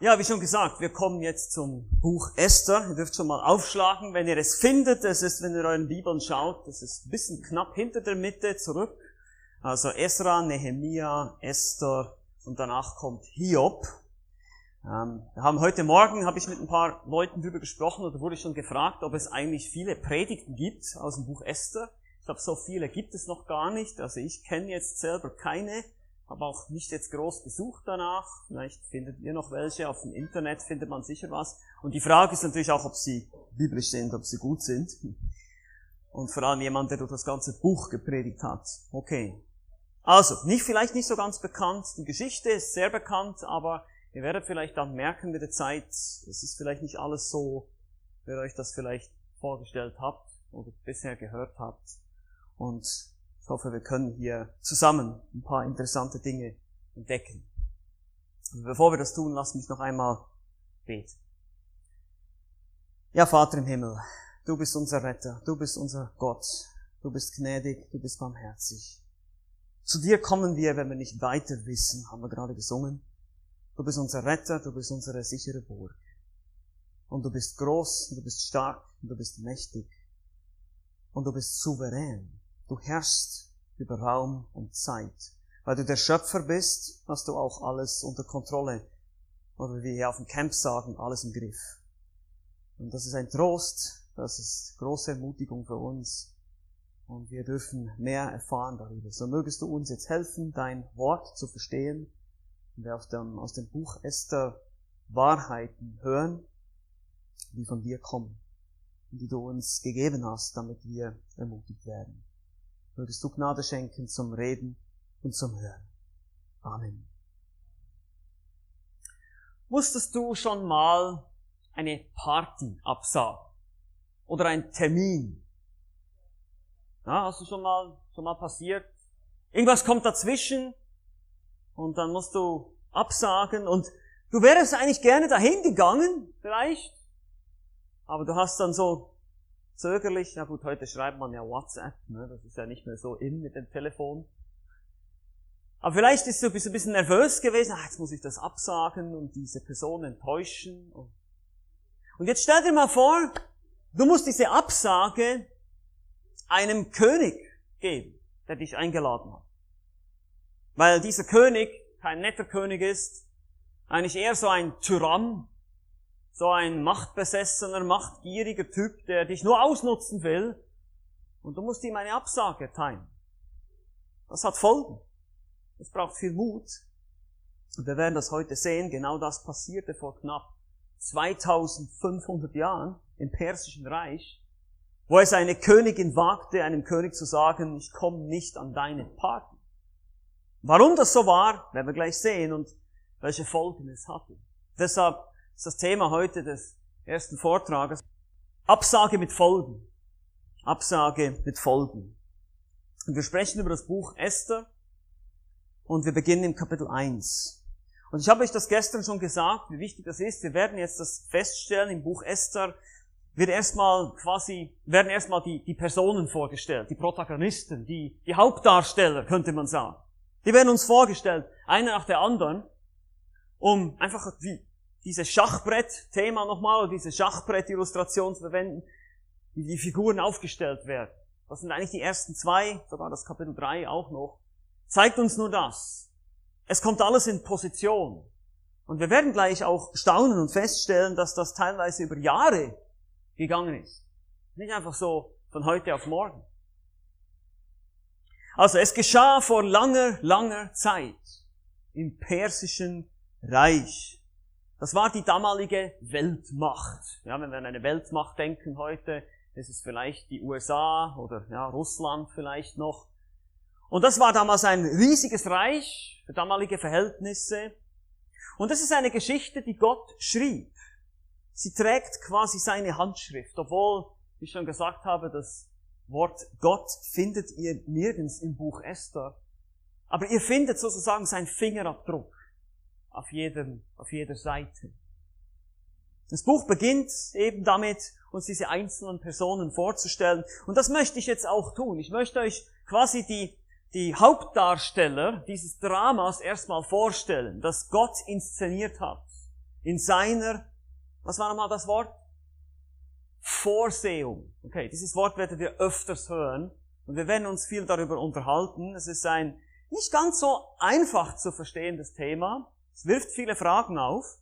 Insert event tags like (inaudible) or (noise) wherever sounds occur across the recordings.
Ja, wie schon gesagt, wir kommen jetzt zum Buch Esther. Ihr dürft schon mal aufschlagen, wenn ihr es findet. Es ist, wenn ihr euren Bibeln schaut, das ist ein bisschen knapp hinter der Mitte zurück. Also Esra, Nehemia, Esther und danach kommt Hiob. Ähm, wir haben heute Morgen, habe ich mit ein paar Leuten darüber gesprochen oder wurde schon gefragt, ob es eigentlich viele Predigten gibt aus dem Buch Esther. Ich glaube, so viele gibt es noch gar nicht. Also ich kenne jetzt selber keine. Habe auch nicht jetzt groß gesucht danach. Vielleicht findet ihr noch welche. Auf dem Internet findet man sicher was. Und die Frage ist natürlich auch, ob sie biblisch sind, ob sie gut sind. Und vor allem jemand, der durch das ganze Buch gepredigt hat. Okay. Also, nicht, vielleicht nicht so ganz bekannt. Die Geschichte ist sehr bekannt, aber ihr werdet vielleicht dann merken mit der Zeit, es ist vielleicht nicht alles so, wie ihr euch das vielleicht vorgestellt habt oder bisher gehört habt. Und ich hoffe, wir können hier zusammen ein paar interessante Dinge entdecken. Und bevor wir das tun, lasst mich noch einmal beten. Ja, Vater im Himmel, du bist unser Retter, du bist unser Gott, du bist gnädig, du bist barmherzig. Zu dir kommen wir, wenn wir nicht weiter wissen, haben wir gerade gesungen. Du bist unser Retter, du bist unsere sichere Burg. Und du bist groß, du bist stark, du bist mächtig. Und du bist souverän. Du herrschst über Raum und Zeit. Weil du der Schöpfer bist, hast du auch alles unter Kontrolle. Oder wie wir hier auf dem Camp sagen, alles im Griff. Und das ist ein Trost, das ist große Ermutigung für uns. Und wir dürfen mehr erfahren darüber. So mögest du uns jetzt helfen, dein Wort zu verstehen. Und wir dem, aus dem Buch Esther Wahrheiten hören, die von dir kommen. Und die du uns gegeben hast, damit wir ermutigt werden. Mögest du Gnade schenken zum Reden und zum Hören. Amen. Wusstest du schon mal eine Party absagen? Oder ein Termin? Ja, hast du schon mal, schon mal passiert? Irgendwas kommt dazwischen und dann musst du absagen und du wärst eigentlich gerne dahin gegangen, vielleicht, aber du hast dann so zögerlich. Na gut, heute schreibt man ja WhatsApp, ne? das ist ja nicht mehr so in mit dem Telefon. Aber vielleicht bist du, ein bisschen nervös gewesen, ach, jetzt muss ich das absagen und diese Person enttäuschen. Und jetzt stell dir mal vor, du musst diese Absage einem König geben, der dich eingeladen hat. Weil dieser König kein netter König ist, eigentlich eher so ein Tyrann, so ein machtbesessener, machtgieriger Typ, der dich nur ausnutzen will, und du musst ihm eine Absage erteilen. Das hat Folgen. Das braucht viel Mut. Und wir werden das heute sehen. Genau das passierte vor knapp 2500 Jahren im Persischen Reich, wo es eine Königin wagte, einem König zu sagen, ich komme nicht an deine Party. Warum das so war, werden wir gleich sehen und welche Folgen es hatte. Deshalb ist das Thema heute des ersten Vortrages. Absage mit Folgen. Absage mit Folgen. Und wir sprechen über das Buch Esther und wir beginnen im Kapitel 1. Und ich habe euch das gestern schon gesagt, wie wichtig das ist. Wir werden jetzt das feststellen im Buch Esther, wird erstmal quasi, werden erstmal die, die Personen vorgestellt, die Protagonisten, die, die Hauptdarsteller, könnte man sagen. Die werden uns vorgestellt, einer nach der anderen, um einfach wie, dieses Schachbrett-Thema nochmal, oder diese Schachbrett-Illustration zu verwenden, wie die Figuren aufgestellt werden. Das sind eigentlich die ersten zwei, sogar das Kapitel 3 auch noch. Zeigt uns nur das. Es kommt alles in Position. Und wir werden gleich auch staunen und feststellen, dass das teilweise über Jahre gegangen ist. Nicht einfach so von heute auf morgen. Also es geschah vor langer, langer Zeit im persischen Reich. Das war die damalige Weltmacht. Ja, wenn wir an eine Weltmacht denken heute, ist es vielleicht die USA oder ja, Russland vielleicht noch. Und das war damals ein riesiges Reich für damalige Verhältnisse. Und das ist eine Geschichte, die Gott schrieb. Sie trägt quasi seine Handschrift, obwohl, wie ich schon gesagt habe, das Wort Gott findet ihr nirgends im Buch Esther. Aber ihr findet sozusagen seinen Fingerabdruck auf, jedem, auf jeder Seite. Das Buch beginnt eben damit, uns diese einzelnen Personen vorzustellen. Und das möchte ich jetzt auch tun. Ich möchte euch quasi die, die Hauptdarsteller dieses Dramas erstmal vorstellen, das Gott inszeniert hat in seiner, was war nochmal das Wort? Vorsehung. Okay, dieses Wort werdet ihr öfters hören und wir werden uns viel darüber unterhalten. Es ist ein nicht ganz so einfach zu verstehendes Thema. Es wirft viele Fragen auf,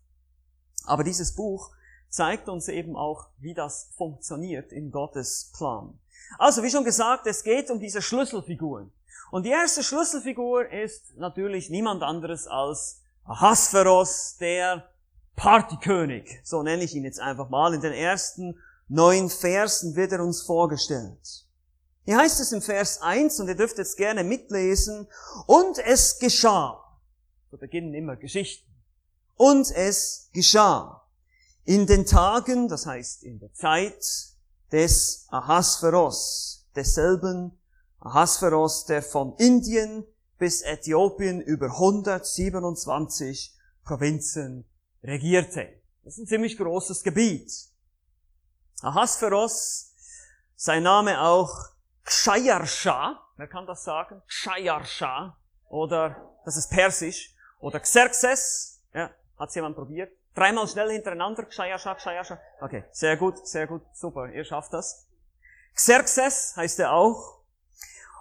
aber dieses Buch zeigt uns eben auch, wie das funktioniert in Gottes Plan. Also, wie schon gesagt, es geht um diese Schlüsselfiguren. Und die erste Schlüsselfigur ist natürlich niemand anderes als Ahasveros, der Partykönig. So nenne ich ihn jetzt einfach mal. In den ersten neun Versen wird er uns vorgestellt. Hier heißt es im Vers 1, und ihr dürft jetzt gerne mitlesen, und es geschah. So beginnen immer Geschichten. Und es geschah. In den Tagen, das heißt in der Zeit des Ahasveros, desselben Ahasveros, der von Indien bis Äthiopien über 127 Provinzen regierte. Das ist ein ziemlich großes Gebiet. Ahasveros, sein Name auch Kshayarsha, wer kann das sagen? Kshayarsha, oder, das ist persisch, oder Xerxes, ja, hat's jemand probiert? Dreimal schnell hintereinander, Kshayarsha, Kshayarsha. Okay, sehr gut, sehr gut, super, ihr schafft das. Xerxes heißt er auch.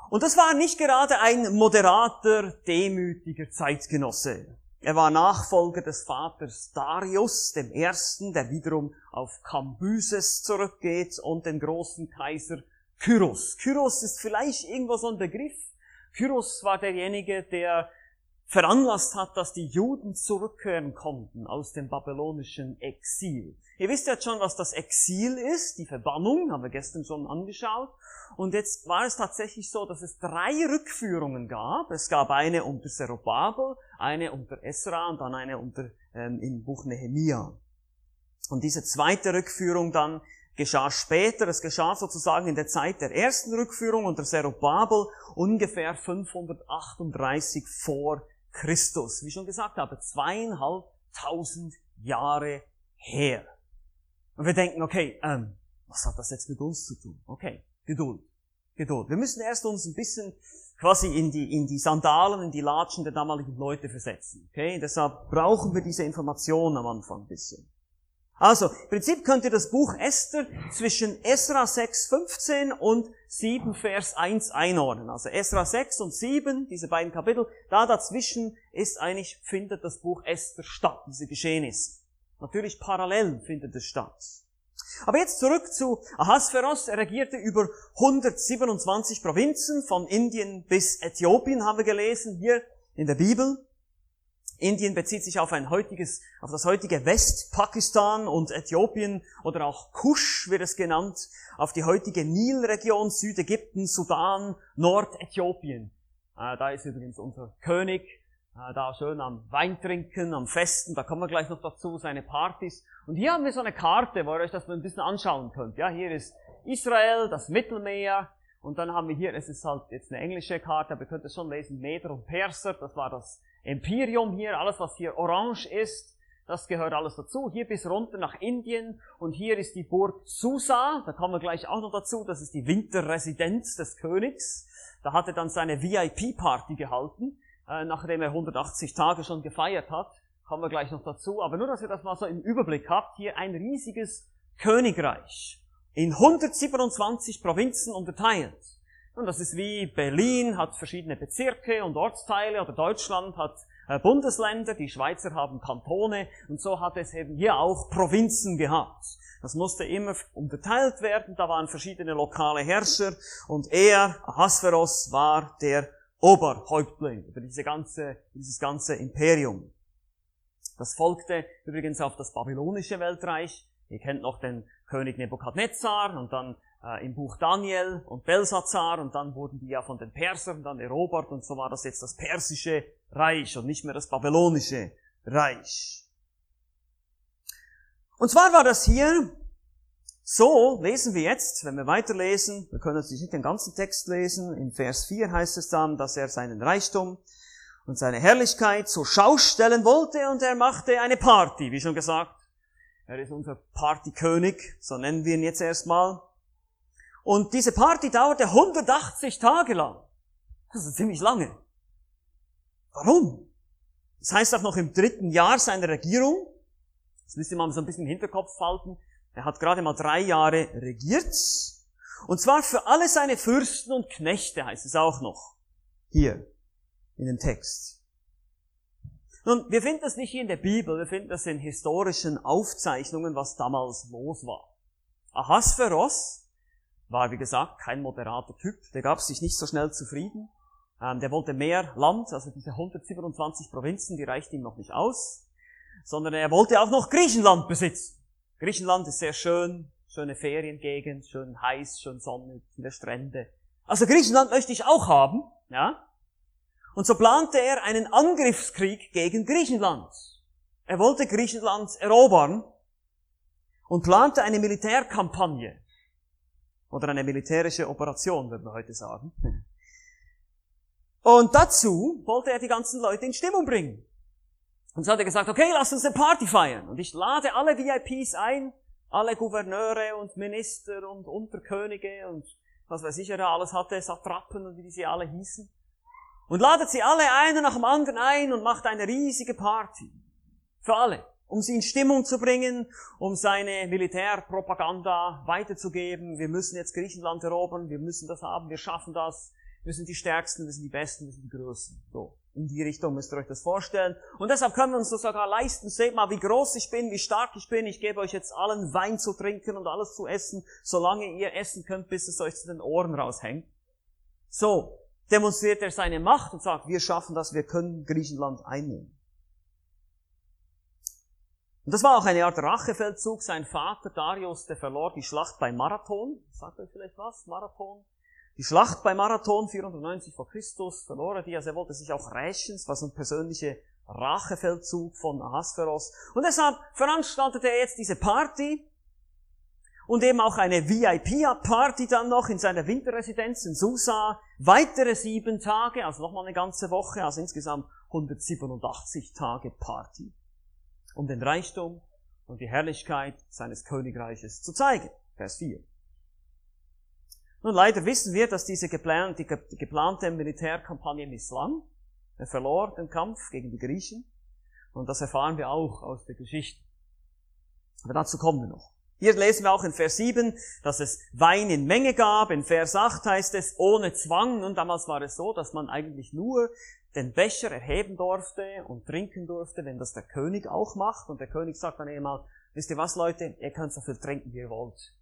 Und das war nicht gerade ein moderater, demütiger Zeitgenosse. Er war Nachfolger des Vaters Darius, dem Ersten, der wiederum auf Kambyses zurückgeht und den großen Kaiser Kyros. Kyros ist vielleicht irgendwo so ein Begriff. Kyros war derjenige, der veranlasst hat, dass die Juden zurückkehren konnten aus dem babylonischen Exil. Ihr wisst ja schon, was das Exil ist, die Verbannung, haben wir gestern schon angeschaut. Und jetzt war es tatsächlich so, dass es drei Rückführungen gab. Es gab eine unter Zerubabel, eine unter Esra und dann eine unter ähm, im Buch Nehemia. Und diese zweite Rückführung dann geschah später, es geschah sozusagen in der Zeit der ersten Rückführung unter Zerubabel ungefähr 538 vor Christus. Wie schon gesagt habe, zweieinhalbtausend Jahre her. Und wir denken, okay, ähm, was hat das jetzt mit uns zu tun? Okay, Geduld, Geduld. Wir müssen erst uns ein bisschen quasi in die, in die Sandalen, in die Latschen der damaligen Leute versetzen. Okay, deshalb brauchen wir diese Information am Anfang ein bisschen. Also, im Prinzip könnt ihr das Buch Esther zwischen Esra 6, 15 und 7, Vers 1 einordnen. Also Esra 6 und 7, diese beiden Kapitel, da dazwischen ist eigentlich, findet das Buch Esther statt, diese Geschehnisse. Natürlich parallel findet es statt. Aber jetzt zurück zu Ahasveros. Er regierte über 127 Provinzen, von Indien bis Äthiopien, haben wir gelesen hier in der Bibel. Indien bezieht sich auf ein heutiges, auf das heutige Westpakistan und Äthiopien oder auch Kusch wird es genannt, auf die heutige Nilregion, Südägypten, Sudan, Nordäthiopien. Äh, da ist übrigens unser König, äh, da schön am Wein trinken, am Festen, da kommen wir gleich noch dazu, seine Partys. Und hier haben wir so eine Karte, wo ihr euch das ein bisschen anschauen könnt. Ja, hier ist Israel, das Mittelmeer, und dann haben wir hier, es ist halt jetzt eine englische Karte, aber ihr könnt es schon lesen, Meder und Perser, das war das Imperium hier, alles was hier orange ist, das gehört alles dazu. Hier bis runter nach Indien und hier ist die Burg Susa, da kommen wir gleich auch noch dazu, das ist die Winterresidenz des Königs. Da hat er dann seine VIP-Party gehalten, äh, nachdem er 180 Tage schon gefeiert hat. Kommen wir gleich noch dazu. Aber nur, dass ihr das mal so im Überblick habt, hier ein riesiges Königreich in 127 Provinzen unterteilt. Und das ist wie Berlin hat verschiedene Bezirke und Ortsteile oder Deutschland hat äh, Bundesländer, die Schweizer haben Kantone und so hat es eben hier auch Provinzen gehabt. Das musste immer unterteilt werden, da waren verschiedene lokale Herrscher und er, Ahasveros, war der Oberhäuptling über diese ganze, dieses ganze Imperium. Das folgte übrigens auf das babylonische Weltreich. Ihr kennt noch den König Nebukadnezar und dann äh, im Buch Daniel und Belsazar und dann wurden die ja von den Persern dann erobert und so war das jetzt das persische Reich und nicht mehr das babylonische Reich. Und zwar war das hier so, lesen wir jetzt, wenn wir weiterlesen, wir können jetzt nicht den ganzen Text lesen, in Vers 4 heißt es dann, dass er seinen Reichtum und seine Herrlichkeit zur Schau stellen wollte und er machte eine Party, wie schon gesagt. Er ist unser Partykönig, so nennen wir ihn jetzt erstmal. Und diese Party dauerte 180 Tage lang. Das ist ziemlich lange. Warum? Das heißt auch noch im dritten Jahr seiner Regierung. Das müsst ihr mal so ein bisschen im Hinterkopf halten. Er hat gerade mal drei Jahre regiert. Und zwar für alle seine Fürsten und Knechte heißt es auch noch. Hier in dem Text. Nun, wir finden das nicht hier in der Bibel, wir finden das in historischen Aufzeichnungen, was damals los war. Ahasveros war, wie gesagt, kein moderater Typ, der gab sich nicht so schnell zufrieden. Ähm, der wollte mehr Land, also diese 127 Provinzen, die reichten ihm noch nicht aus, sondern er wollte auch noch Griechenland besitzen. Griechenland ist sehr schön, schöne Feriengegend, schön heiß, schön sonnig, viele Strände. Also Griechenland möchte ich auch haben, ja. Und so plante er einen Angriffskrieg gegen Griechenland. Er wollte Griechenland erobern und plante eine Militärkampagne oder eine militärische Operation, würde man heute sagen. Und dazu wollte er die ganzen Leute in Stimmung bringen. Und so hat er gesagt, okay, lass uns eine Party feiern. Und ich lade alle VIPs ein, alle Gouverneure und Minister und Unterkönige und was weiß ich, er alles hatte, Satrapen und wie sie alle hießen. Und ladet sie alle einen nach dem anderen ein und macht eine riesige Party. Für alle. Um sie in Stimmung zu bringen, um seine Militärpropaganda weiterzugeben. Wir müssen jetzt Griechenland erobern, wir müssen das haben, wir schaffen das. Wir sind die Stärksten, wir sind die Besten, wir sind die Größten. So. In die Richtung müsst ihr euch das vorstellen. Und deshalb können wir uns das sogar leisten. Seht mal, wie groß ich bin, wie stark ich bin. Ich gebe euch jetzt allen Wein zu trinken und alles zu essen, solange ihr essen könnt, bis es euch zu den Ohren raushängt. So demonstriert er seine Macht und sagt, wir schaffen das, wir können Griechenland einnehmen. Und das war auch eine Art Rachefeldzug. Sein Vater Darius, der verlor die Schlacht bei Marathon. Sagt euch vielleicht was? Marathon? Die Schlacht bei Marathon 490 vor Christus verlor er die, also er wollte sich auch rächen, es war so ein persönlicher Rachefeldzug von Ahasveros. Und deshalb veranstaltete er jetzt diese Party und eben auch eine VIP-Party dann noch in seiner Winterresidenz in Susa. Weitere sieben Tage, also nochmal eine ganze Woche, also insgesamt 187 Tage Party. Um den Reichtum und die Herrlichkeit seines Königreiches zu zeigen. Vers 4. Nun, leider wissen wir, dass diese geplante, geplante Militärkampagne misslang. Er verlor den Kampf gegen die Griechen. Und das erfahren wir auch aus der Geschichte. Aber dazu kommen wir noch. Hier lesen wir auch in Vers 7, dass es Wein in Menge gab. In Vers 8 heißt es ohne Zwang. Und damals war es so, dass man eigentlich nur den Becher erheben durfte und trinken durfte, wenn das der König auch macht. Und der König sagt dann einmal, wisst ihr was Leute, ihr könnt so viel trinken, wie ihr wollt.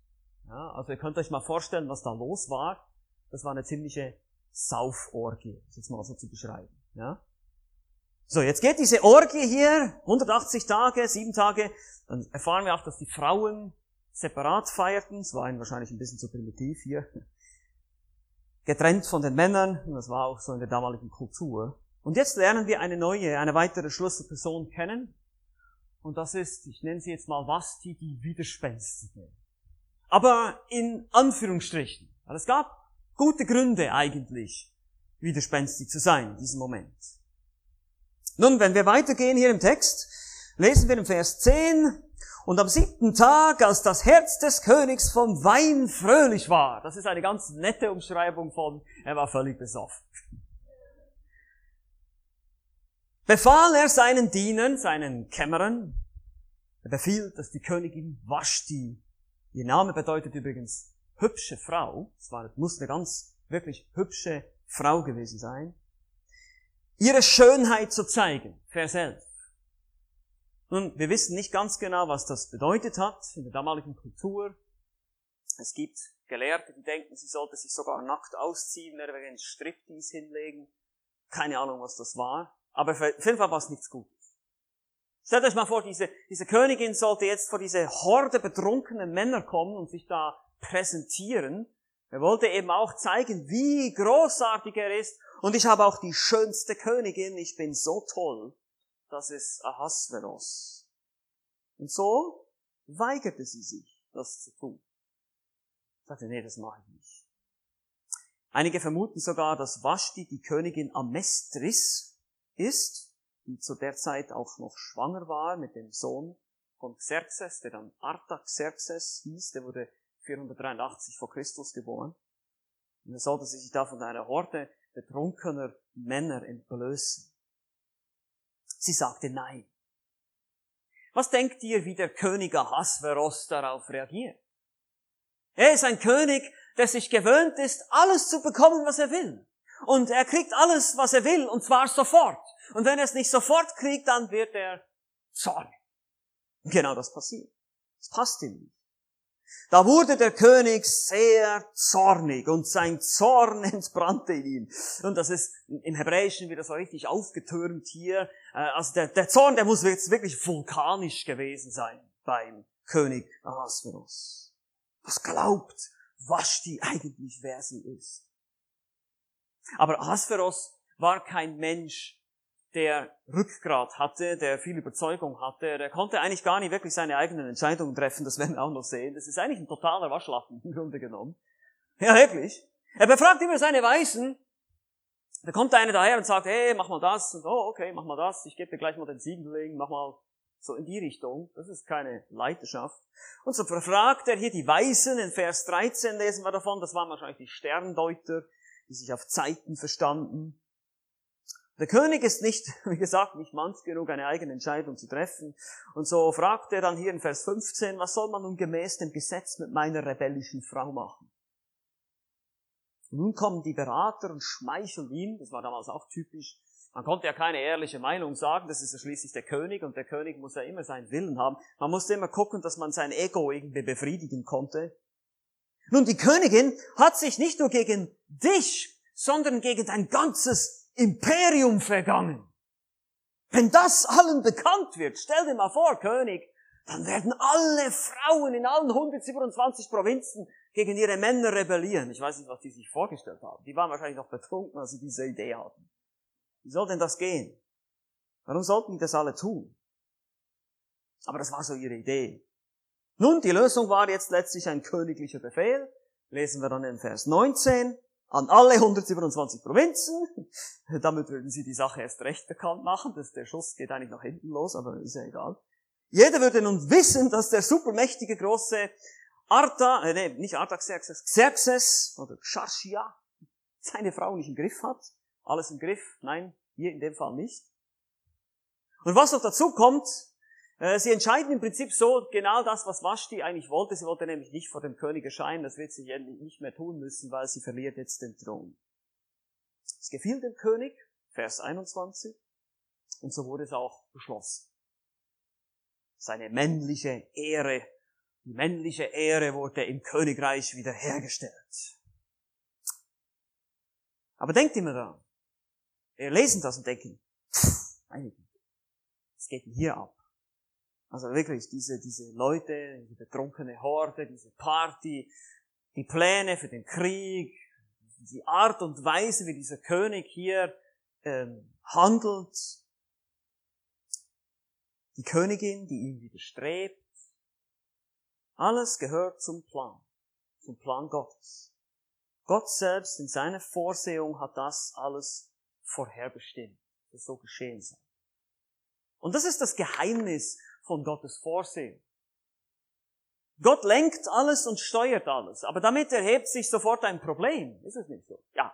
Ja, also ihr könnt euch mal vorstellen, was da los war. Das war eine ziemliche Sauforgie, das jetzt mal so zu beschreiben. Ja? So, jetzt geht diese Orgie hier, 180 Tage, 7 Tage, dann erfahren wir auch, dass die Frauen separat feierten, es war ihnen wahrscheinlich ein bisschen zu primitiv hier, getrennt von den Männern, das war auch so in der damaligen Kultur. Und jetzt lernen wir eine neue, eine weitere Schlüsselperson kennen, und das ist, ich nenne sie jetzt mal Vasti, die Widerspenstige aber in Anführungsstrichen. Weil es gab gute Gründe eigentlich, widerspenstig zu sein in diesem Moment. Nun, wenn wir weitergehen hier im Text, lesen wir im Vers 10, und am siebten Tag, als das Herz des Königs vom Wein fröhlich war, das ist eine ganz nette Umschreibung von, er war völlig besoffen, befahl er seinen Dienern, seinen Kämmerern, er befiehlt, dass die Königin Vashti Ihr Name bedeutet übrigens hübsche Frau. Es war, muss eine ganz wirklich hübsche Frau gewesen sein. Ihre Schönheit zu zeigen. Vers 11. Nun, wir wissen nicht ganz genau, was das bedeutet hat in der damaligen Kultur. Es gibt Gelehrte, die denken, sie sollte sich sogar nackt ausziehen, mehr oder weniger Striptease hinlegen. Keine Ahnung, was das war. Aber auf jeden Fall war es nichts Gutes. Stellt euch mal vor, diese, diese Königin sollte jetzt vor diese Horde betrunkener Männer kommen und sich da präsentieren. Er wollte eben auch zeigen, wie großartig er ist. Und ich habe auch die schönste Königin. Ich bin so toll. Das ist Ahasveros. Und so weigerte sie sich, das zu tun. Sagte, nee, das mache ich nicht. Einige vermuten sogar, dass Vashti die Königin Amestris ist die zu der Zeit auch noch schwanger war mit dem Sohn von Xerxes, der dann Artaxerxes hieß, der wurde 483 vor Christus geboren. Und er sollte sich da von einer Horde betrunkener Männer entblößen. Sie sagte nein. Was denkt ihr, wie der König Ahasveros darauf reagiert? Er ist ein König, der sich gewöhnt ist, alles zu bekommen, was er will. Und er kriegt alles, was er will, und zwar sofort. Und wenn er es nicht sofort kriegt, dann wird er zornig. Genau das passiert. Das passt ihm nicht. Da wurde der König sehr zornig und sein Zorn (laughs) entbrannte in ihm. Und das ist im Hebräischen wieder so richtig aufgetürmt hier. Äh, also der, der Zorn, der muss jetzt wirklich vulkanisch gewesen sein beim König Ahasverus. Was glaubt Vashti eigentlich, wer sie ist? Aber Ahasveros war kein Mensch, der Rückgrat hatte, der viel Überzeugung hatte, der konnte eigentlich gar nicht wirklich seine eigenen Entscheidungen treffen, das werden wir auch noch sehen. Das ist eigentlich ein totaler Waschlappen im Grunde genommen. Ja, wirklich. Er befragt immer seine Weisen. Da kommt einer daher und sagt, hey, mach mal das. Und, oh, okay, mach mal das. Ich gebe dir gleich mal den Siegelring, mach mal so in die Richtung. Das ist keine Leiterschaft. Und so befragt er hier die Weisen. In Vers 13 lesen wir davon. Das waren wahrscheinlich die Sterndeuter, die sich auf Zeiten verstanden. Der König ist nicht, (laughs) wie gesagt, nicht manns genug, eine eigene Entscheidung zu treffen. Und so fragt er dann hier in Vers 15, was soll man nun gemäß dem Gesetz mit meiner rebellischen Frau machen? Nun kommen die Berater und schmeicheln ihm, das war damals auch typisch, man konnte ja keine ehrliche Meinung sagen, das ist ja schließlich der König und der König muss ja immer seinen Willen haben. Man musste immer gucken, dass man sein Ego irgendwie befriedigen konnte. Nun, die Königin hat sich nicht nur gegen dich, sondern gegen dein ganzes Imperium vergangen. Wenn das allen bekannt wird, stell dir mal vor, König, dann werden alle Frauen in allen 127 Provinzen gegen ihre Männer rebellieren. Ich weiß nicht, was die sich vorgestellt haben. Die waren wahrscheinlich noch betrunken, als sie diese Idee hatten. Wie soll denn das gehen? Warum sollten die das alle tun? Aber das war so ihre Idee. Nun, die Lösung war jetzt letztlich ein königlicher Befehl. Lesen wir dann in Vers 19 an alle 127 Provinzen. (laughs) Damit würden sie die Sache erst recht bekannt machen. Das, der Schuss geht eigentlich nach hinten los, aber ist ja egal. Jeder würde nun wissen, dass der supermächtige große Arta, äh, nee, nicht Artaxerxes, Xerxes oder Xarxia seine Frau nicht im Griff hat. Alles im Griff? Nein, hier in dem Fall nicht. Und was noch dazu kommt, äh, sie entscheiden im Prinzip so genau das, was Vashti eigentlich wollte. Sie wollte nämlich nicht vor dem König erscheinen. Das wird sie nicht mehr tun müssen, weil sie verliert jetzt den Thron. Es gefiel dem König, Vers 21, und so wurde es auch beschlossen. Seine männliche Ehre, die männliche Ehre wurde im Königreich wiederhergestellt. Aber denkt immer daran, wir lesen das und denken, pff, was geht denn hier ab? Also wirklich, diese, diese Leute, die betrunkene Horde, diese Party, die Pläne für den Krieg, die Art und Weise, wie dieser König hier ähm, handelt, die Königin, die ihm widerstrebt, alles gehört zum Plan, zum Plan Gottes. Gott selbst in seiner Vorsehung hat das alles vorherbestimmt, dass so geschehen soll. Und das ist das Geheimnis von Gottes Vorsehen. Gott lenkt alles und steuert alles, aber damit erhebt sich sofort ein Problem. Ist es nicht so? Ja.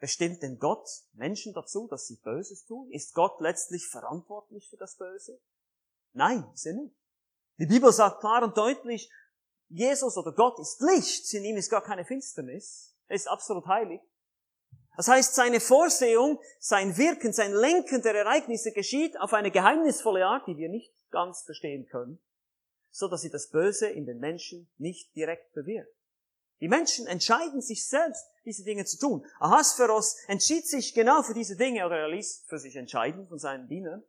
Bestimmt denn Gott Menschen dazu, dass sie Böses tun? Ist Gott letztlich verantwortlich für das Böse? Nein, ist er nicht. Die Bibel sagt klar und deutlich, Jesus oder Gott ist Licht, in ihm ist gar keine Finsternis. Er ist absolut heilig. Das heißt, seine Vorsehung, sein Wirken, sein Lenken der Ereignisse geschieht auf eine geheimnisvolle Art, die wir nicht ganz verstehen können, so dass sie das Böse in den Menschen nicht direkt bewirkt. Die Menschen entscheiden sich selbst, diese Dinge zu tun. Ahasveros entschied sich genau für diese Dinge oder er ließ für sich entscheiden von seinen Dienern.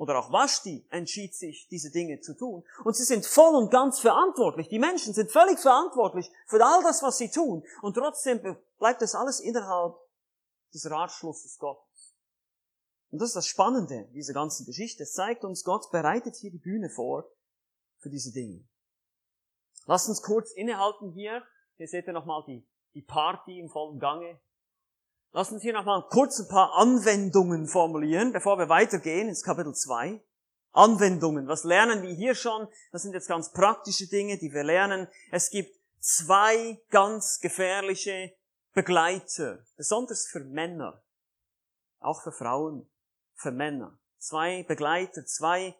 Oder auch Vashti entschied sich, diese Dinge zu tun. Und sie sind voll und ganz verantwortlich. Die Menschen sind völlig verantwortlich für all das, was sie tun. Und trotzdem bleibt das alles innerhalb des Ratschlusses Gottes. Und das ist das Spannende dieser ganzen Geschichte. Es zeigt uns, Gott bereitet hier die Bühne vor für diese Dinge. Lasst uns kurz innehalten hier. Hier seht ihr nochmal die, die Party im vollen Gange. Lass uns hier nochmal kurz ein paar Anwendungen formulieren, bevor wir weitergehen ins Kapitel 2. Anwendungen. Was lernen wir hier schon? Das sind jetzt ganz praktische Dinge, die wir lernen. Es gibt zwei ganz gefährliche Begleiter, besonders für Männer, auch für Frauen, für Männer. Zwei Begleiter, zwei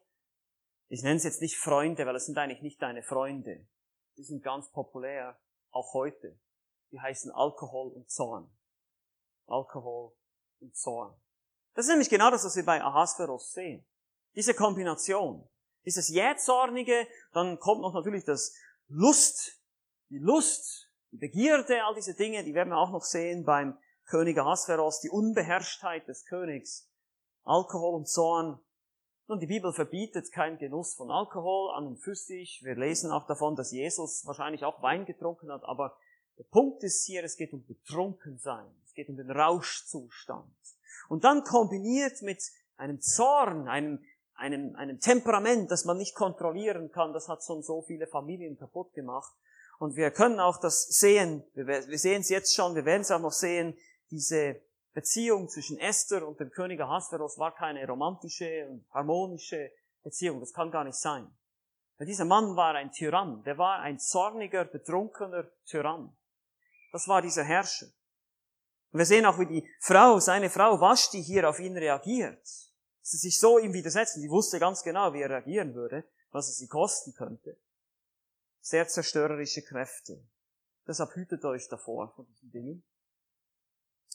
ich nenne es jetzt nicht Freunde, weil es sind eigentlich nicht deine Freunde. Die sind ganz populär, auch heute. Die heißen Alkohol und Zorn. Alkohol und Zorn. Das ist nämlich genau das, was wir bei Ahasveros sehen. Diese Kombination. Dieses Jähzornige, dann kommt noch natürlich das Lust, die Lust, die Begierde, all diese Dinge, die werden wir auch noch sehen beim König Ahasveros, die Unbeherrschtheit des Königs, Alkohol und Zorn. Nun, die Bibel verbietet keinen Genuss von Alkohol an und für sich. Wir lesen auch davon, dass Jesus wahrscheinlich auch Wein getrunken hat, aber der Punkt ist hier, es geht um Betrunkensein. Es geht um den Rauschzustand. Und dann kombiniert mit einem Zorn, einem, einem, einem Temperament, das man nicht kontrollieren kann, das hat schon so viele Familien kaputt gemacht. Und wir können auch das sehen, wir sehen es jetzt schon, wir werden es auch noch sehen, diese Beziehung zwischen Esther und dem König Ahasveros war keine romantische und harmonische Beziehung. Das kann gar nicht sein. Weil dieser Mann war ein Tyrann. Der war ein zorniger, betrunkener Tyrann. Das war dieser Herrscher. Und wir sehen auch, wie die Frau, seine Frau Vashti hier auf ihn reagiert. Sie sich so ihm widersetzt. Und sie wusste ganz genau, wie er reagieren würde, was es sie kosten könnte. Sehr zerstörerische Kräfte. Deshalb hütet euch davor von diesen Dingen.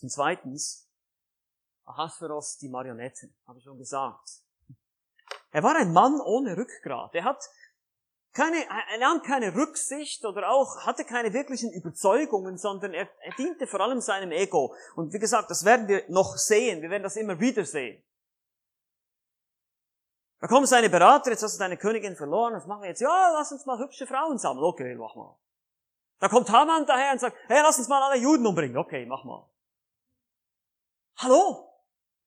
Und zweitens, Ahasveros, die Marionette, habe ich schon gesagt. Er war ein Mann ohne Rückgrat. Er hat keine, er nahm keine Rücksicht oder auch hatte keine wirklichen Überzeugungen, sondern er, er diente vor allem seinem Ego. Und wie gesagt, das werden wir noch sehen. Wir werden das immer wieder sehen. Da kommen seine Berater, jetzt hast du deine Königin verloren, was machen wir jetzt? Ja, lass uns mal hübsche Frauen sammeln. Okay, mach mal. Da kommt Haman daher und sagt, hey, lass uns mal alle Juden umbringen. Okay, mach mal. Hallo?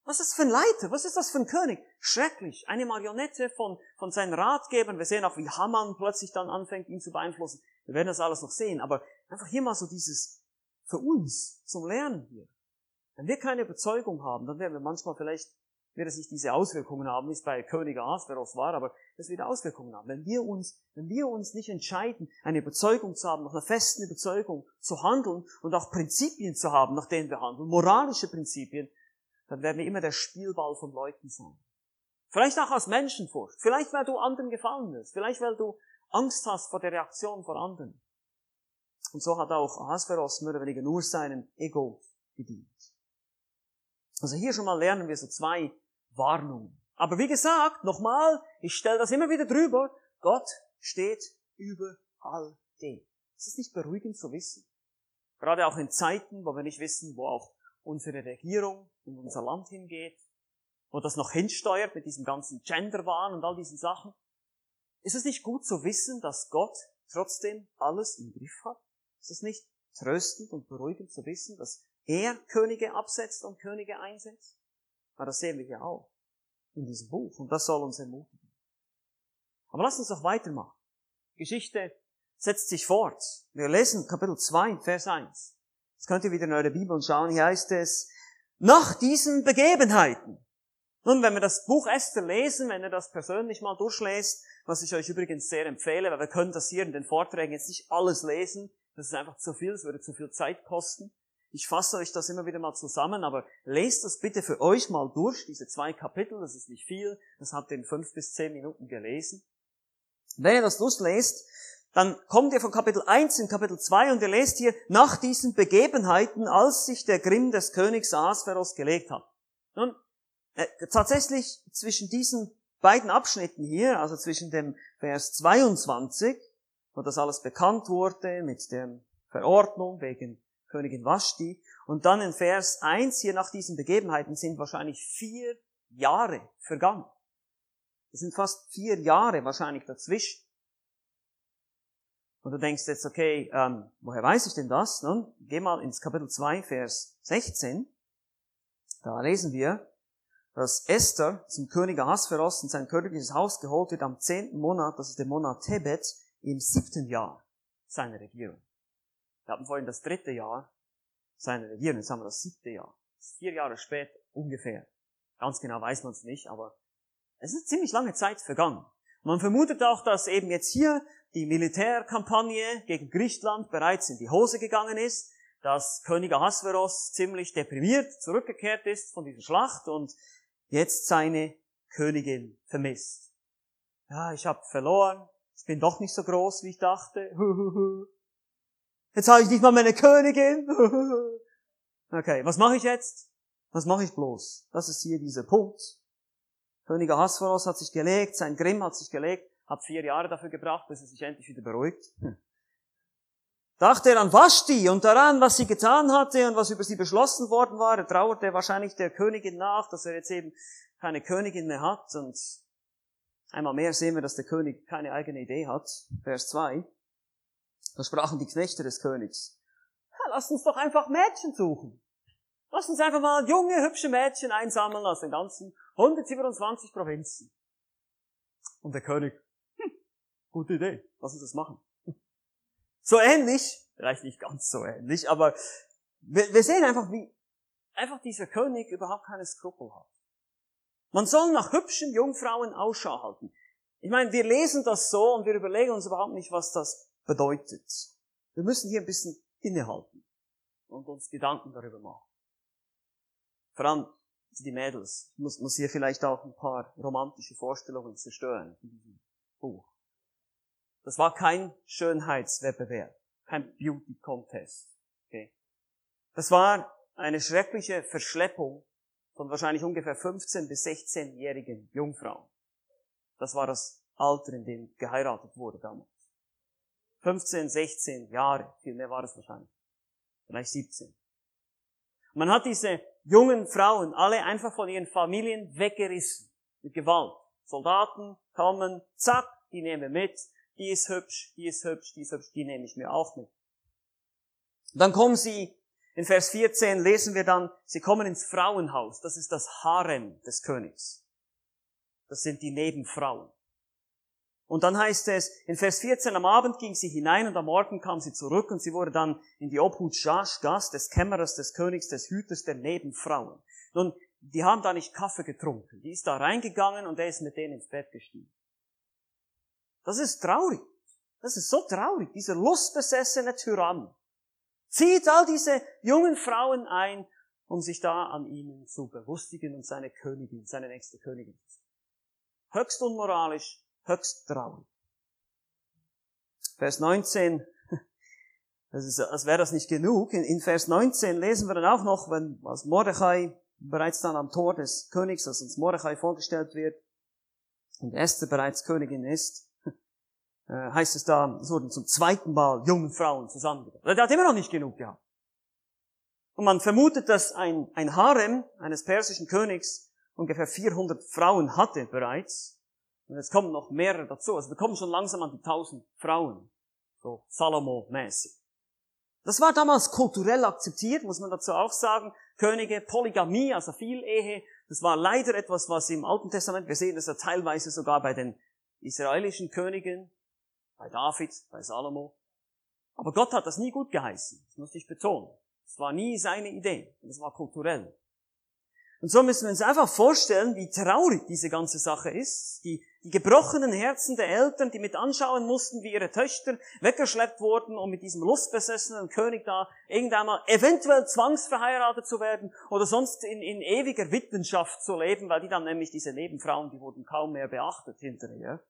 Was ist das für ein Leiter? Was ist das für ein König? Schrecklich. Eine Marionette von, von seinen Ratgebern. Wir sehen auch, wie Haman plötzlich dann anfängt, ihn zu beeinflussen. Wir werden das alles noch sehen. Aber einfach hier mal so dieses, für uns, zum Lernen hier. Wenn wir keine Überzeugung haben, dann werden wir manchmal vielleicht, wird es nicht diese Auswirkungen haben, es bei König Ahasveros war, aber das wird Auswirkungen haben. Wenn wir uns, wenn wir uns nicht entscheiden, eine Überzeugung zu haben, nach einer festen Überzeugung zu handeln und auch Prinzipien zu haben, nach denen wir handeln, moralische Prinzipien, dann werden wir immer der Spielball von Leuten sein. Vielleicht auch aus Menschenfurcht. Vielleicht, weil du anderen gefallen willst. Vielleicht, weil du Angst hast vor der Reaktion von anderen. Und so hat auch Ahasveros mehr oder weniger nur seinem Ego gedient. Also hier schon mal lernen wir so zwei Warnungen. Aber wie gesagt, nochmal, ich stelle das immer wieder drüber, Gott steht über all dem. Ist es nicht beruhigend zu wissen? Gerade auch in Zeiten, wo wir nicht wissen, wo auch unsere Regierung und unser Land hingeht, wo das noch hinsteuert mit diesem ganzen Genderwahn und all diesen Sachen. Ist es nicht gut zu wissen, dass Gott trotzdem alles im Griff hat? Ist es nicht tröstend und beruhigend zu wissen, dass er Könige absetzt und Könige einsetzt? Aber das sehen wir ja auch in diesem Buch und das soll uns ermutigen. Aber lass uns doch weitermachen. Geschichte setzt sich fort. Wir lesen Kapitel 2, Vers 1. Jetzt könnt ihr wieder in eure Bibel schauen. Hier heißt es, nach diesen Begebenheiten. Nun, wenn wir das Buch Esther lesen, wenn ihr das persönlich mal durchlest, was ich euch übrigens sehr empfehle, weil wir können das hier in den Vorträgen jetzt nicht alles lesen, das ist einfach zu viel, es würde zu viel Zeit kosten. Ich fasse euch das immer wieder mal zusammen, aber lest das bitte für euch mal durch, diese zwei Kapitel, das ist nicht viel, das habt ihr in fünf bis zehn Minuten gelesen. Wenn ihr das durchlest, dann kommt ihr von Kapitel 1 in Kapitel 2 und ihr lest hier, nach diesen Begebenheiten, als sich der Grimm des Königs Ahasveros gelegt hat. Nun, äh, tatsächlich zwischen diesen beiden Abschnitten hier, also zwischen dem Vers 22, wo das alles bekannt wurde mit der Verordnung wegen Königin Vashti, und dann in Vers 1 hier nach diesen Begebenheiten sind wahrscheinlich vier Jahre vergangen. Es sind fast vier Jahre wahrscheinlich dazwischen. Und du denkst jetzt, okay, ähm, woher weiß ich denn das? Nun, geh mal ins Kapitel 2, Vers 16. Da lesen wir, dass Esther zum König Ahasveros in sein königliches Haus geholt wird am zehnten Monat, das ist der Monat Tebet, im siebten Jahr seiner Regierung. Wir hatten vorhin das dritte Jahr seiner Regierung, jetzt haben wir das siebte Jahr. Vier Jahre später ungefähr. Ganz genau weiß man es nicht, aber es ist ziemlich lange Zeit vergangen. Man vermutet auch, dass eben jetzt hier die Militärkampagne gegen Griechenland bereits in die Hose gegangen ist, dass König Ahasveros ziemlich deprimiert zurückgekehrt ist von dieser Schlacht und jetzt seine Königin vermisst. ja, ich habe verloren, ich bin doch nicht so groß, wie ich dachte. (laughs) Jetzt habe ich nicht mal meine Königin. (laughs) Okay, was mache ich jetzt? Was mache ich bloß? Das ist hier dieser Punkt. König Ahasveros hat sich gelegt, sein Grimm hat sich gelegt, hat vier Jahre dafür gebracht, bis er sich endlich wieder beruhigt. Dachte er an Vashti und daran, was sie getan hatte und was über sie beschlossen worden war. Er trauerte wahrscheinlich der Königin nach, dass er jetzt eben keine Königin mehr hat. Und einmal mehr sehen wir, dass der König keine eigene Idee hat. Vers 2. Da sprachen die Knechte des Königs. Ja, lasst uns doch einfach Mädchen suchen. Lasst uns einfach mal junge, hübsche Mädchen einsammeln aus den ganzen 127 Provinzen. Und der König, hm, gute Idee, lass uns das machen. So ähnlich, vielleicht nicht ganz so ähnlich, aber wir, wir sehen einfach, wie einfach dieser König überhaupt keine Skrupel hat. Man soll nach hübschen Jungfrauen Ausschau halten. Ich meine, wir lesen das so und wir überlegen uns überhaupt nicht, was das bedeutet. Wir müssen hier ein bisschen innehalten und uns Gedanken darüber machen. Vor allem die Mädels. Ich muss, muss hier vielleicht auch ein paar romantische Vorstellungen zerstören in diesem Buch. Das war kein Schönheitswettbewerb, kein Beauty Contest. Okay. Das war eine schreckliche Verschleppung von wahrscheinlich ungefähr 15 bis 16-jährigen Jungfrauen. Das war das Alter, in dem geheiratet wurde damals. 15, 16 Jahre, viel mehr war es wahrscheinlich. Vielleicht 17. Man hat diese jungen Frauen alle einfach von ihren Familien weggerissen. Mit Gewalt. Soldaten kommen, zack, die nehmen mit. Die ist hübsch, die ist hübsch, die ist hübsch, die nehme ich mir auch mit. Dann kommen sie, in Vers 14 lesen wir dann, sie kommen ins Frauenhaus. Das ist das Harem des Königs. Das sind die Nebenfrauen. Und dann heißt es, in Vers 14, am Abend ging sie hinein und am Morgen kam sie zurück und sie wurde dann in die Obhut Schashgas, des Kämmerers des Königs, des Hüters der Nebenfrauen. Nun, die haben da nicht Kaffee getrunken. Die ist da reingegangen und er ist mit denen ins Bett gestiegen. Das ist traurig. Das ist so traurig. Dieser lustbesessene Tyrann zieht all diese jungen Frauen ein, um sich da an ihnen zu belustigen und seine Königin, seine nächste Königin zu. Höchst unmoralisch, höchst traurig. Vers 19, (laughs) das ist, als wäre das nicht genug. In, in, Vers 19 lesen wir dann auch noch, wenn, als Mordechai bereits dann am Tor des Königs, als uns Mordechai vorgestellt wird, und Esther bereits Königin ist, heißt es da, es wurden zum zweiten Mal jungen Frauen zusammengebracht. Der hat immer noch nicht genug gehabt. Und man vermutet, dass ein, ein Harem eines persischen Königs ungefähr 400 Frauen hatte bereits. Und jetzt kommen noch mehrere dazu. Also wir kommen schon langsam an die tausend Frauen. So Salomo-mäßig. Das war damals kulturell akzeptiert, muss man dazu auch sagen. Könige, Polygamie, also Vielehe, das war leider etwas, was im Alten Testament, wir sehen das ja teilweise sogar bei den israelischen Königen, bei David, bei Salomo. Aber Gott hat das nie gut geheißen. Das muss ich betonen. Das war nie seine Idee. Das war kulturell. Und so müssen wir uns einfach vorstellen, wie traurig diese ganze Sache ist. Die, die gebrochenen Herzen der Eltern, die mit anschauen mussten, wie ihre Töchter weggeschleppt wurden, um mit diesem lustbesessenen König da irgendwann mal eventuell zwangsverheiratet zu werden oder sonst in, in ewiger Witwenschaft zu leben, weil die dann nämlich diese Nebenfrauen, die wurden kaum mehr beachtet hinterher.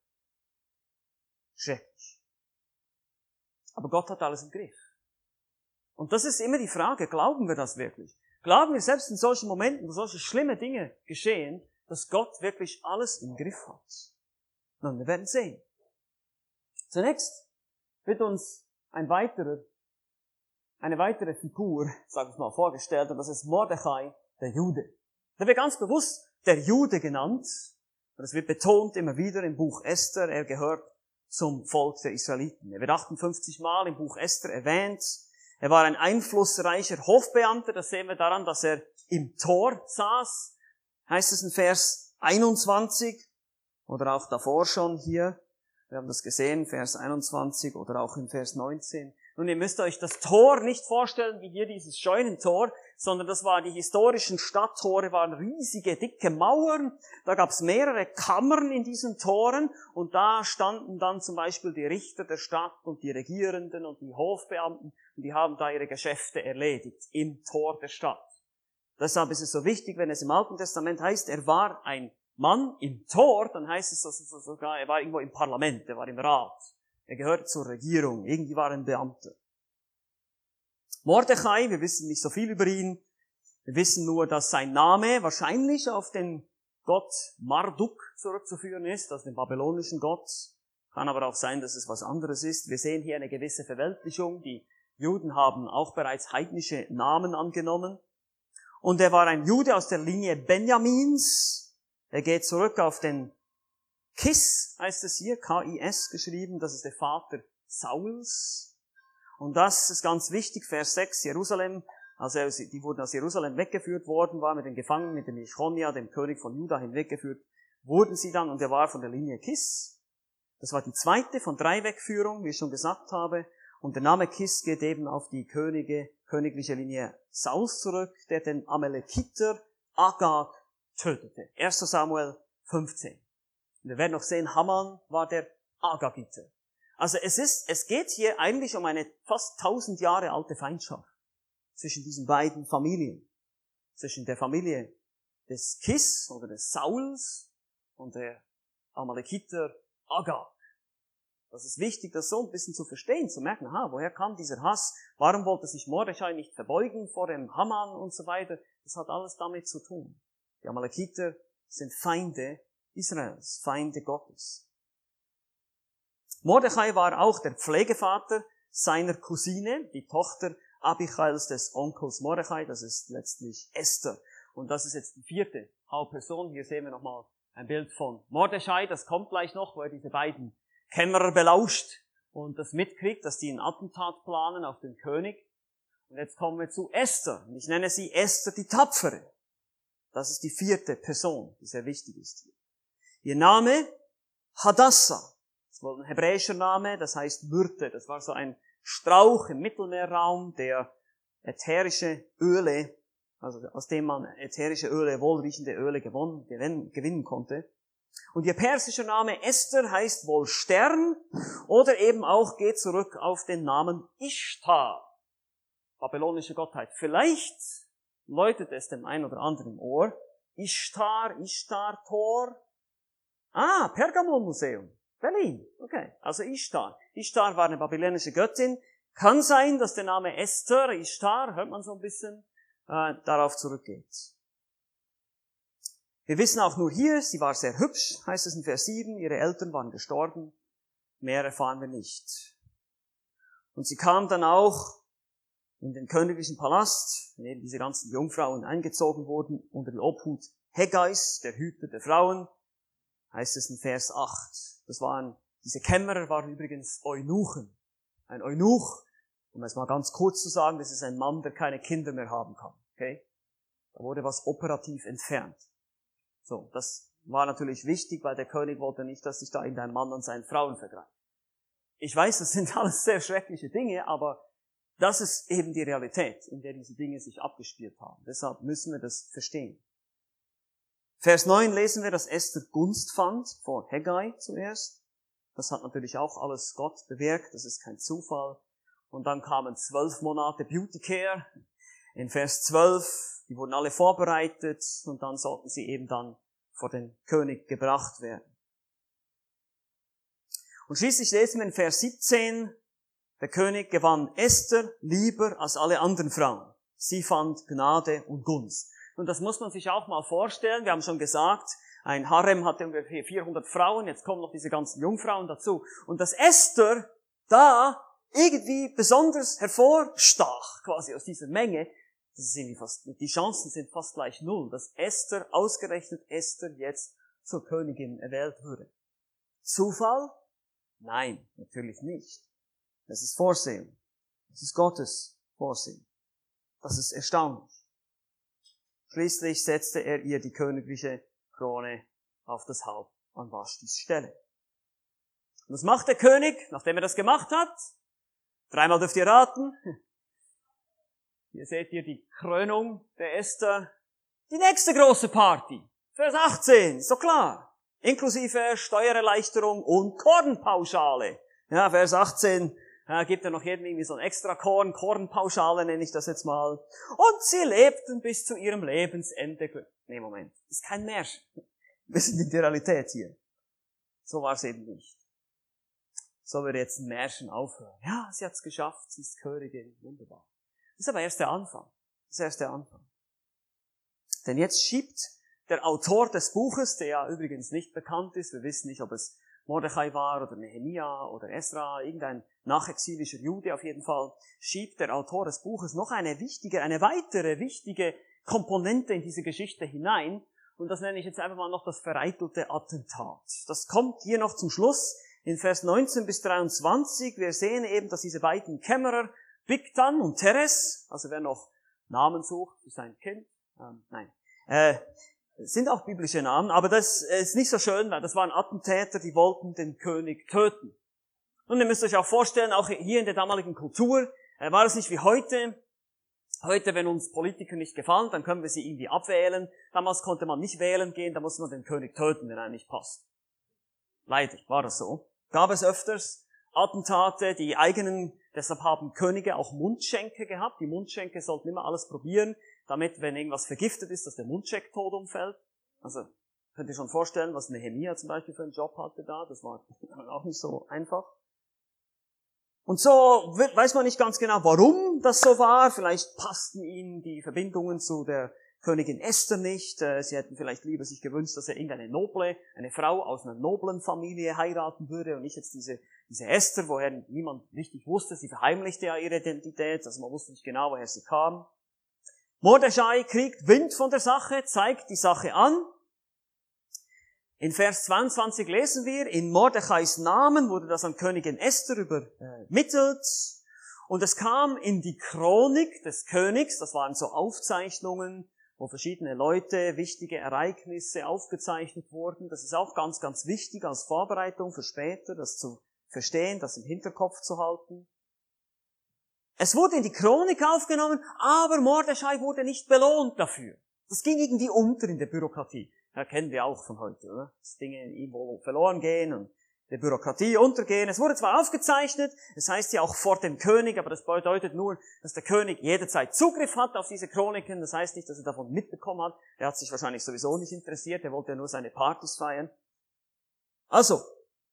Schrecklich. Aber Gott hat alles im Griff. Und das ist immer die Frage, glauben wir das wirklich? Glauben wir selbst in solchen Momenten, wo solche schlimme Dinge geschehen, dass Gott wirklich alles im Griff hat? Nun, wir werden sehen. Zunächst wird uns ein weiterer, eine weitere Figur, sag ich mal, vorgestellt, und das ist Mordechai, der Jude. Der wird ganz bewusst der Jude genannt, und es wird betont immer wieder im Buch Esther, er gehört zum Volk der Israeliten. Er wird 58 Mal im Buch Esther erwähnt, er war ein einflussreicher Hofbeamter, das sehen wir daran, dass er im Tor saß, heißt es in Vers 21 oder auch davor schon hier. Wir haben das gesehen, Vers 21 oder auch in Vers 19. Nun, ihr müsst euch das Tor nicht vorstellen wie hier dieses Scheunentor, sondern das war die historischen Stadttore, waren riesige, dicke Mauern. Da gab es mehrere Kammern in diesen Toren und da standen dann zum Beispiel die Richter der Stadt und die Regierenden und die Hofbeamten und die haben da ihre Geschäfte erledigt im Tor der Stadt. Deshalb ist es so wichtig, wenn es im Alten Testament heißt, er war ein Mann im Tor, dann heißt es sogar, er war irgendwo im Parlament, er war im Rat. Er gehörte zur Regierung, irgendwie war er ein Beamter. Mordechai, wir wissen nicht so viel über ihn. Wir wissen nur, dass sein Name wahrscheinlich auf den Gott Marduk zurückzuführen ist, also den babylonischen Gott. Kann aber auch sein, dass es was anderes ist. Wir sehen hier eine gewisse Verweltlichung. Die Juden haben auch bereits heidnische Namen angenommen. Und er war ein Jude aus der Linie Benjamins. Er geht zurück auf den Kis, heißt es hier, K-I-S geschrieben. Das ist der Vater Sauls. Und das ist ganz wichtig, Vers 6, Jerusalem, also die wurden aus Jerusalem weggeführt worden, war mit den Gefangenen, mit dem Ichonia, dem König von Juda, hinweggeführt, wurden sie dann, und er war von der Linie Kis. Das war die zweite von drei Wegführungen, wie ich schon gesagt habe. Und der Name Kis geht eben auf die Könige, königliche Linie Saus zurück, der den Amalekiter Agag tötete. 1. Samuel 15. Wir werden noch sehen, Haman war der Agagiter. Also es ist, es geht hier eigentlich um eine fast tausend Jahre alte Feindschaft zwischen diesen beiden Familien. Zwischen der Familie des Kis oder des Sauls und der Amalekiter Agag. Das ist wichtig, das so ein bisschen zu verstehen, zu merken, ha, woher kam dieser Hass? Warum wollte sich Mordechai nicht verbeugen vor dem Haman und so weiter? Das hat alles damit zu tun. Die Amalekiter sind Feinde Israels, Feinde Gottes. Mordechai war auch der Pflegevater seiner Cousine, die Tochter Abichails des Onkels Mordechai, das ist letztlich Esther. Und das ist jetzt die vierte Hauptperson. Hier sehen wir nochmal ein Bild von Mordechai, das kommt gleich noch, wo er diese beiden Kämmerer belauscht und das mitkriegt, dass die ein Attentat planen auf den König. Und jetzt kommen wir zu Esther. Und ich nenne sie Esther die Tapfere. Das ist die vierte Person, die sehr wichtig ist hier. Ihr Name Hadassah. Das war ein hebräischer Name, das heißt Myrte. Das war so ein Strauch im Mittelmeerraum, der ätherische Öle, also aus dem man ätherische Öle, wohlriechende Öle gewonnen, gewinnen konnte. Und ihr persischer Name Esther heißt wohl Stern oder eben auch geht zurück auf den Namen Ishtar, babylonische Gottheit. Vielleicht läutet es dem einen oder anderen im Ohr. Ishtar, Ishtar, Tor. Ah, Pergamon-Museum. Berlin. Okay. Also Ishtar. Ishtar war eine babylonische Göttin. Kann sein, dass der Name Esther, Ishtar, hört man so ein bisschen, äh, darauf zurückgeht. Wir wissen auch nur hier, sie war sehr hübsch, heißt es in Vers 7, ihre Eltern waren gestorben. Mehr erfahren wir nicht. Und sie kam dann auch in den königlichen Palast, in dem diese ganzen Jungfrauen eingezogen wurden, unter die Obhut Hegeis, der Hüter der Frauen, heißt es in Vers 8. Das waren, diese Kämmerer waren übrigens Eunuchen. Ein Eunuch, um es mal ganz kurz zu sagen, das ist ein Mann, der keine Kinder mehr haben kann. Okay? Da wurde was operativ entfernt. So, das war natürlich wichtig, weil der König wollte nicht, dass sich da irgendein Mann an seinen Frauen vergreift. Ich weiß, das sind alles sehr schreckliche Dinge, aber das ist eben die Realität, in der diese Dinge sich abgespielt haben. Deshalb müssen wir das verstehen. Vers 9 lesen wir, dass Esther Gunst fand vor Haggai zuerst. Das hat natürlich auch alles Gott bewirkt, das ist kein Zufall. Und dann kamen zwölf Monate Beauty Care. In Vers 12, die wurden alle vorbereitet und dann sollten sie eben dann vor den König gebracht werden. Und schließlich lesen wir in Vers 17, der König gewann Esther lieber als alle anderen Frauen. Sie fand Gnade und Gunst. Und das muss man sich auch mal vorstellen. Wir haben schon gesagt, ein Harem hatte ungefähr 400 Frauen, jetzt kommen noch diese ganzen Jungfrauen dazu. Und dass Esther da irgendwie besonders hervorstach, quasi aus dieser Menge, irgendwie fast, die Chancen sind fast gleich null, dass Esther, ausgerechnet Esther, jetzt zur Königin erwählt würde. Zufall? Nein, natürlich nicht. Das ist Vorsehen. Das ist Gottes Vorsehen. Das ist erstaunlich. Schließlich setzte er ihr die königliche Krone auf das Haupt an Vaschtis Stelle. Und was macht der König, nachdem er das gemacht hat? Dreimal dürft ihr raten. (laughs) Hier seht ihr die Krönung der Esther. Die nächste große Party. Vers 18, so klar. Inklusive Steuererleichterung und Kornpauschale. Ja, Vers 18, ja, gibt er noch jedem irgendwie so ein extra Korn, Kornpauschale nenne ich das jetzt mal. Und sie lebten bis zu ihrem Lebensende. Nee, Moment, das ist kein Märchen. Wir sind in der Realität hier. So war es eben nicht. So würde jetzt ein Märchen aufhören. Ja, sie hat es geschafft, sie ist Königin, wunderbar. Das ist aber erst der Anfang. Das ist erst der Anfang. Denn jetzt schiebt der Autor des Buches, der ja übrigens nicht bekannt ist, wir wissen nicht, ob es Mordechai war oder Nehemia oder Esra, irgendein nachexilischer Jude auf jeden Fall, schiebt der Autor des Buches noch eine wichtige, eine weitere wichtige Komponente in diese Geschichte hinein. Und das nenne ich jetzt einfach mal noch das vereitelte Attentat. Das kommt hier noch zum Schluss in Vers 19 bis 23. Wir sehen eben, dass diese beiden Kämmerer, Bigtan und Teres, also wer noch Namen sucht für sein Kind, ähm, nein, äh, sind auch biblische Namen, aber das ist nicht so schön, weil das waren Attentäter, die wollten den König töten. Und ihr müsst euch auch vorstellen, auch hier in der damaligen Kultur äh, war es nicht wie heute. Heute, wenn uns Politiker nicht gefallen, dann können wir sie irgendwie abwählen. Damals konnte man nicht wählen gehen, da musste man den König töten, wenn er nicht passt. Leider war das so. Gab es öfters Attentate, die eigenen, deshalb haben Könige auch Mundschenke gehabt. Die Mundschenke sollten immer alles probieren, damit, wenn irgendwas vergiftet ist, dass der Mundschenk tot umfällt. Also, könnt ihr schon vorstellen, was Nehemia zum Beispiel für einen Job hatte da. Das war (laughs) auch nicht so einfach. Und so weiß man nicht ganz genau, warum das so war. Vielleicht passten ihnen die Verbindungen zu der Königin Esther nicht. Äh, sie hätten vielleicht lieber sich gewünscht, dass er irgendeine noble, eine Frau aus einer noblen Familie heiraten würde und nicht jetzt diese, diese Esther, woher niemand richtig wusste. Sie verheimlichte ja ihre Identität, also man wusste nicht genau, woher sie kam. Mordechai kriegt Wind von der Sache, zeigt die Sache an. In Vers 22 lesen wir, in Mordechais Namen wurde das an Königin Esther übermittelt. Und es kam in die Chronik des Königs, das waren so Aufzeichnungen, wo verschiedene Leute, wichtige Ereignisse aufgezeichnet wurden. Das ist auch ganz, ganz wichtig als Vorbereitung für später, das zu verstehen, das im Hinterkopf zu halten. Es wurde in die Chronik aufgenommen, aber Mordechai wurde nicht belohnt dafür. Das ging irgendwie unter in der Bürokratie. Ja, kennen wir auch von heute, oder? Dass Dinge irgendwo verloren gehen und der Bürokratie untergehen. Es wurde zwar aufgezeichnet, es heißt ja auch vor dem König, aber das bedeutet nur, dass der König jederzeit Zugriff hat auf diese Chroniken. Das heißt nicht, dass er davon mitbekommen hat. Er hat sich wahrscheinlich sowieso nicht interessiert, er wollte ja nur seine Partys feiern. Also,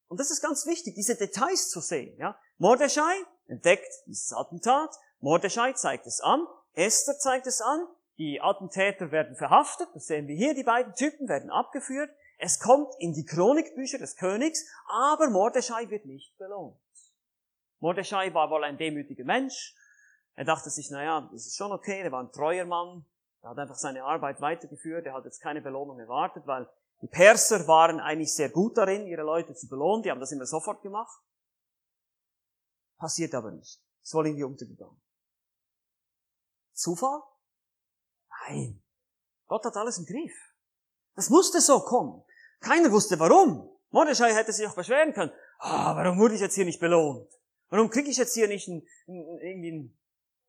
und das ist ganz wichtig, diese Details zu sehen. Ja? Mordechai entdeckt dieses Attentat, Mordechai zeigt es an, Esther zeigt es an, die Attentäter werden verhaftet, das sehen wir hier, die beiden Typen werden abgeführt, es kommt in die Chronikbücher des Königs, aber Mordechai wird nicht belohnt. Mordechai war wohl ein demütiger Mensch, er dachte sich, naja, das ist schon okay, er war ein treuer Mann, er hat einfach seine Arbeit weitergeführt, er hat jetzt keine Belohnung erwartet, weil die Perser waren eigentlich sehr gut darin, ihre Leute zu belohnen, die haben das immer sofort gemacht. Passiert aber nicht. Es war irgendwie untergegangen. Zufall? Nein. Gott hat alles im Griff. Das musste so kommen. Keiner wusste warum. Mordechai hätte sich auch beschweren können. Ah, warum wurde ich jetzt hier nicht belohnt? Warum kriege ich jetzt hier nicht einen, irgendwie einen,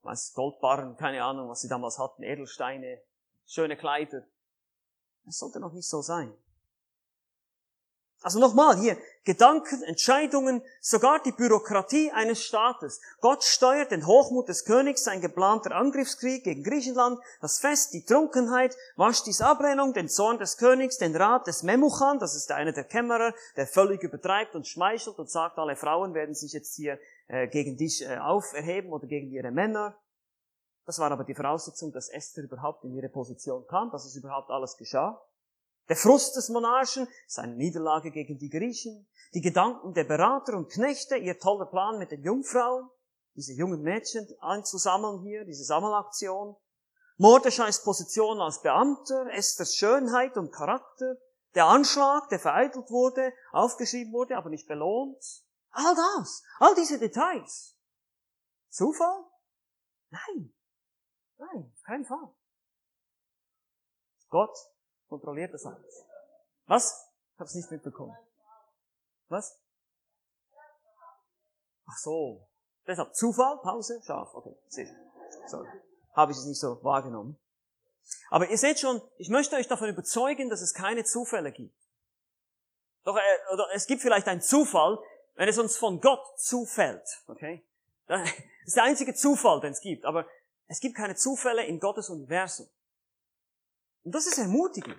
was, Goldbarren, keine Ahnung, was sie damals hatten, Edelsteine, schöne Kleider. Das sollte noch nicht so sein. Also nochmal hier, Gedanken, Entscheidungen, sogar die Bürokratie eines Staates. Gott steuert den Hochmut des Königs, sein geplanter Angriffskrieg gegen Griechenland, das Fest, die Trunkenheit, Waschtis Ablehnung, den Zorn des Königs, den Rat des Memuchan, das ist einer der Kämmerer, der völlig übertreibt und schmeichelt und sagt, alle Frauen werden sich jetzt hier äh, gegen dich äh, auferheben oder gegen ihre Männer. Das war aber die Voraussetzung, dass Esther überhaupt in ihre Position kam, dass es überhaupt alles geschah. Der Frust des Monarchen, seine Niederlage gegen die Griechen, die Gedanken der Berater und Knechte, ihr toller Plan mit den Jungfrauen, diese jungen Mädchen einzusammeln hier, diese Sammelaktion, Mordechais Position als Beamter, Esthers Schönheit und Charakter, der Anschlag, der vereitelt wurde, aufgeschrieben wurde, aber nicht belohnt. All das, all diese Details. Zufall? Nein. Nein, kein Fall. Gott kontrolliert das alles. Was? Ich hab's nicht mitbekommen. Was? Ach so. Deshalb Zufall, Pause, scharf. Okay, sorry. Habe ich es nicht so wahrgenommen. Aber ihr seht schon, ich möchte euch davon überzeugen, dass es keine Zufälle gibt. Doch äh, oder es gibt vielleicht einen Zufall, wenn es uns von Gott zufällt. Okay? Das ist der einzige Zufall, den es gibt. Aber es gibt keine Zufälle in Gottes Universum. Und das ist ermutigend.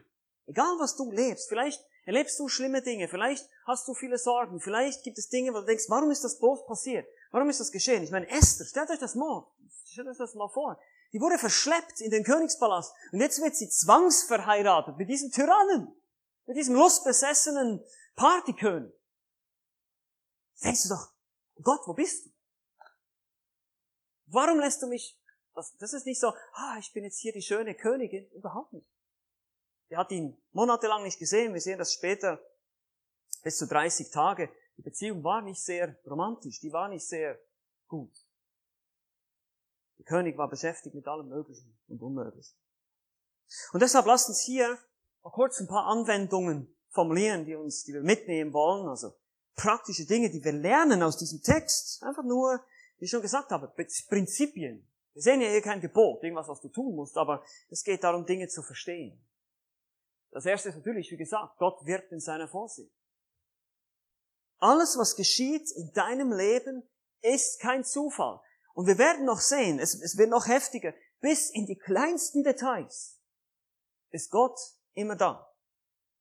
Egal was du lebst, vielleicht erlebst du schlimme Dinge, vielleicht hast du viele Sorgen, vielleicht gibt es Dinge, wo du denkst, warum ist das bloß passiert? Warum ist das geschehen? Ich meine, Esther, stellt euch das mal, stellt euch das mal vor. Die wurde verschleppt in den Königspalast und jetzt wird sie zwangsverheiratet mit diesem Tyrannen, mit diesem lustbesessenen Partykönig. Denkst du doch, Gott, wo bist du? Warum lässt du mich, das, das ist nicht so, ah, ich bin jetzt hier die schöne Königin, überhaupt nicht. Er hat ihn monatelang nicht gesehen, wir sehen das später, bis zu 30 Tage. Die Beziehung war nicht sehr romantisch, die war nicht sehr gut. Der König war beschäftigt mit allem Möglichen und Unmöglichen. Und deshalb lasst uns hier mal kurz ein paar Anwendungen formulieren, die uns, die wir mitnehmen wollen, also praktische Dinge, die wir lernen aus diesem Text. Einfach nur, wie ich schon gesagt habe, Prinzipien. Wir sehen ja hier kein Gebot, irgendwas, was du tun musst, aber es geht darum, Dinge zu verstehen. Das erste ist natürlich, wie gesagt, Gott wirkt in seiner Vorsicht. Alles, was geschieht in deinem Leben, ist kein Zufall. Und wir werden noch sehen, es, es wird noch heftiger, bis in die kleinsten Details ist Gott immer da.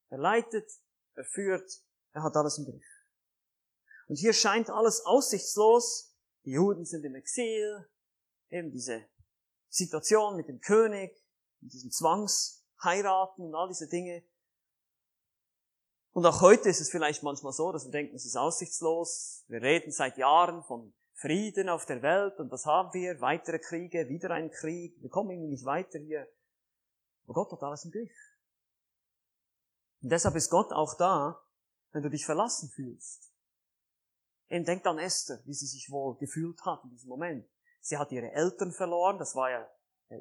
Er leitet, er führt, er hat alles im Griff. Und hier scheint alles aussichtslos. Die Juden sind im Exil, eben diese Situation mit dem König, mit diesem Zwangsheiraten und all diese Dinge. Und auch heute ist es vielleicht manchmal so, dass wir denken, es ist aussichtslos. Wir reden seit Jahren von Frieden auf der Welt und das haben wir, weitere Kriege, wieder ein Krieg, wir kommen irgendwie nicht weiter hier. Aber Gott hat alles im Griff. Und deshalb ist Gott auch da, wenn du dich verlassen fühlst. Eben denkt an Esther, wie sie sich wohl gefühlt hat in diesem Moment. Sie hat ihre Eltern verloren, das war ja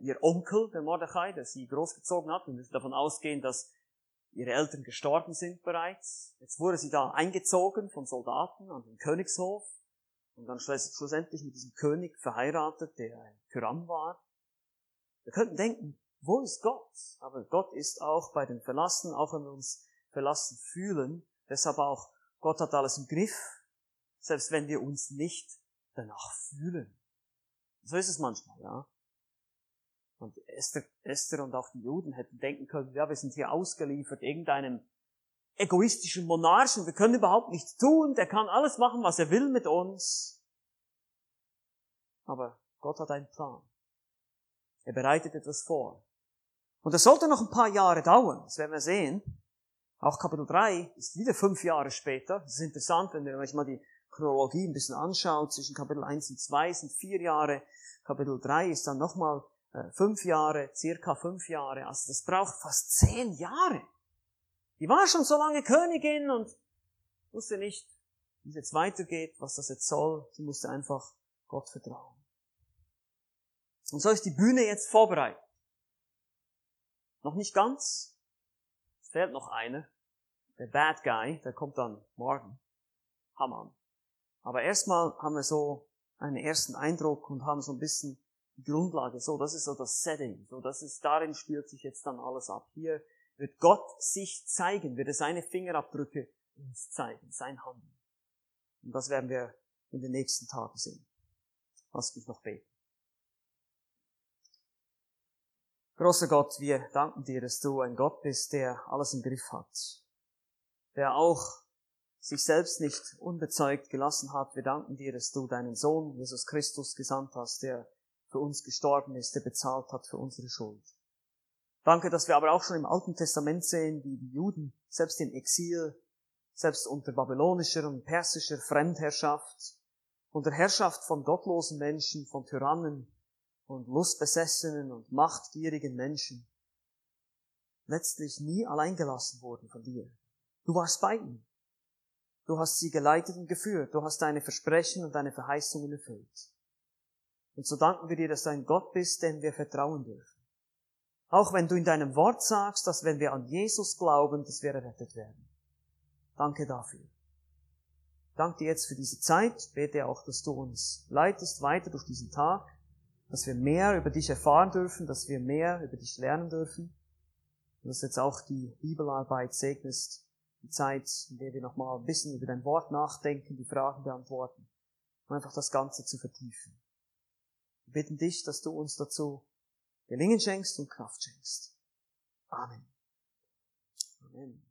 ihr Onkel, der Mordechai, der sie großgezogen hat. Wir müssen davon ausgehen, dass ihre Eltern gestorben sind bereits. Jetzt wurde sie da eingezogen von Soldaten an den Königshof und dann schlussendlich mit diesem König verheiratet, der ein Tyrann war. Wir könnten denken, wo ist Gott? Aber Gott ist auch bei den Verlassen, auch wenn wir uns verlassen fühlen. Deshalb auch, Gott hat alles im Griff, selbst wenn wir uns nicht danach fühlen. So ist es manchmal, ja. Und Esther, Esther und auch die Juden hätten denken können, ja, wir sind hier ausgeliefert irgendeinem egoistischen Monarchen, wir können überhaupt nichts tun, der kann alles machen, was er will mit uns. Aber Gott hat einen Plan. Er bereitet etwas vor. Und das sollte noch ein paar Jahre dauern, das werden wir sehen. Auch Kapitel 3 ist wieder fünf Jahre später. Das ist interessant, wenn ihr euch mal die Chronologie ein bisschen anschaut. Zwischen Kapitel 1 und 2 sind vier Jahre. Kapitel 3 ist dann nochmal fünf Jahre, circa fünf Jahre. Also das braucht fast zehn Jahre. Die war schon so lange Königin und wusste nicht, wie es jetzt weitergeht, was das jetzt soll. Sie musste einfach Gott vertrauen. Und so ist die Bühne jetzt vorbereitet. Noch nicht ganz. Es fehlt noch eine. Der Bad Guy, der kommt dann morgen. Haman. Aber erstmal haben wir so einen ersten Eindruck und haben so ein bisschen Grundlage. So, das ist so das Setting. So, das ist, darin spielt sich jetzt dann alles ab. Hier wird Gott sich zeigen, wird er seine Fingerabdrücke uns zeigen, sein Handeln. Und das werden wir in den nächsten Tagen sehen. Lass mich noch beten. Großer Gott, wir danken dir, dass du ein Gott bist, der alles im Griff hat, der auch sich selbst nicht unbezeugt gelassen hat. Wir danken dir, dass du deinen Sohn Jesus Christus gesandt hast, der für uns gestorben ist, der bezahlt hat für unsere Schuld. Danke, dass wir aber auch schon im Alten Testament sehen, wie die Juden selbst im Exil, selbst unter babylonischer und persischer Fremdherrschaft, unter Herrschaft von gottlosen Menschen, von Tyrannen und lustbesessenen und machtgierigen Menschen, letztlich nie allein gelassen wurden von dir. Du warst bei ihnen. Du hast sie geleitet und geführt. Du hast deine Versprechen und deine Verheißungen erfüllt. Und so danken wir dir, dass du ein Gott bist, dem wir vertrauen dürfen. Auch wenn du in deinem Wort sagst, dass wenn wir an Jesus glauben, dass wir errettet werden. Danke dafür. Danke dir jetzt für diese Zeit. Bete auch, dass du uns leitest weiter durch diesen Tag, dass wir mehr über dich erfahren dürfen, dass wir mehr über dich lernen dürfen. Und dass jetzt auch die Bibelarbeit segnest, die Zeit, in der wir nochmal ein bisschen über dein Wort nachdenken, die Fragen beantworten, um einfach das Ganze zu vertiefen. Wir bitten dich, dass du uns dazu Gelingen schenkst und Kraft schenkst. Amen. Amen.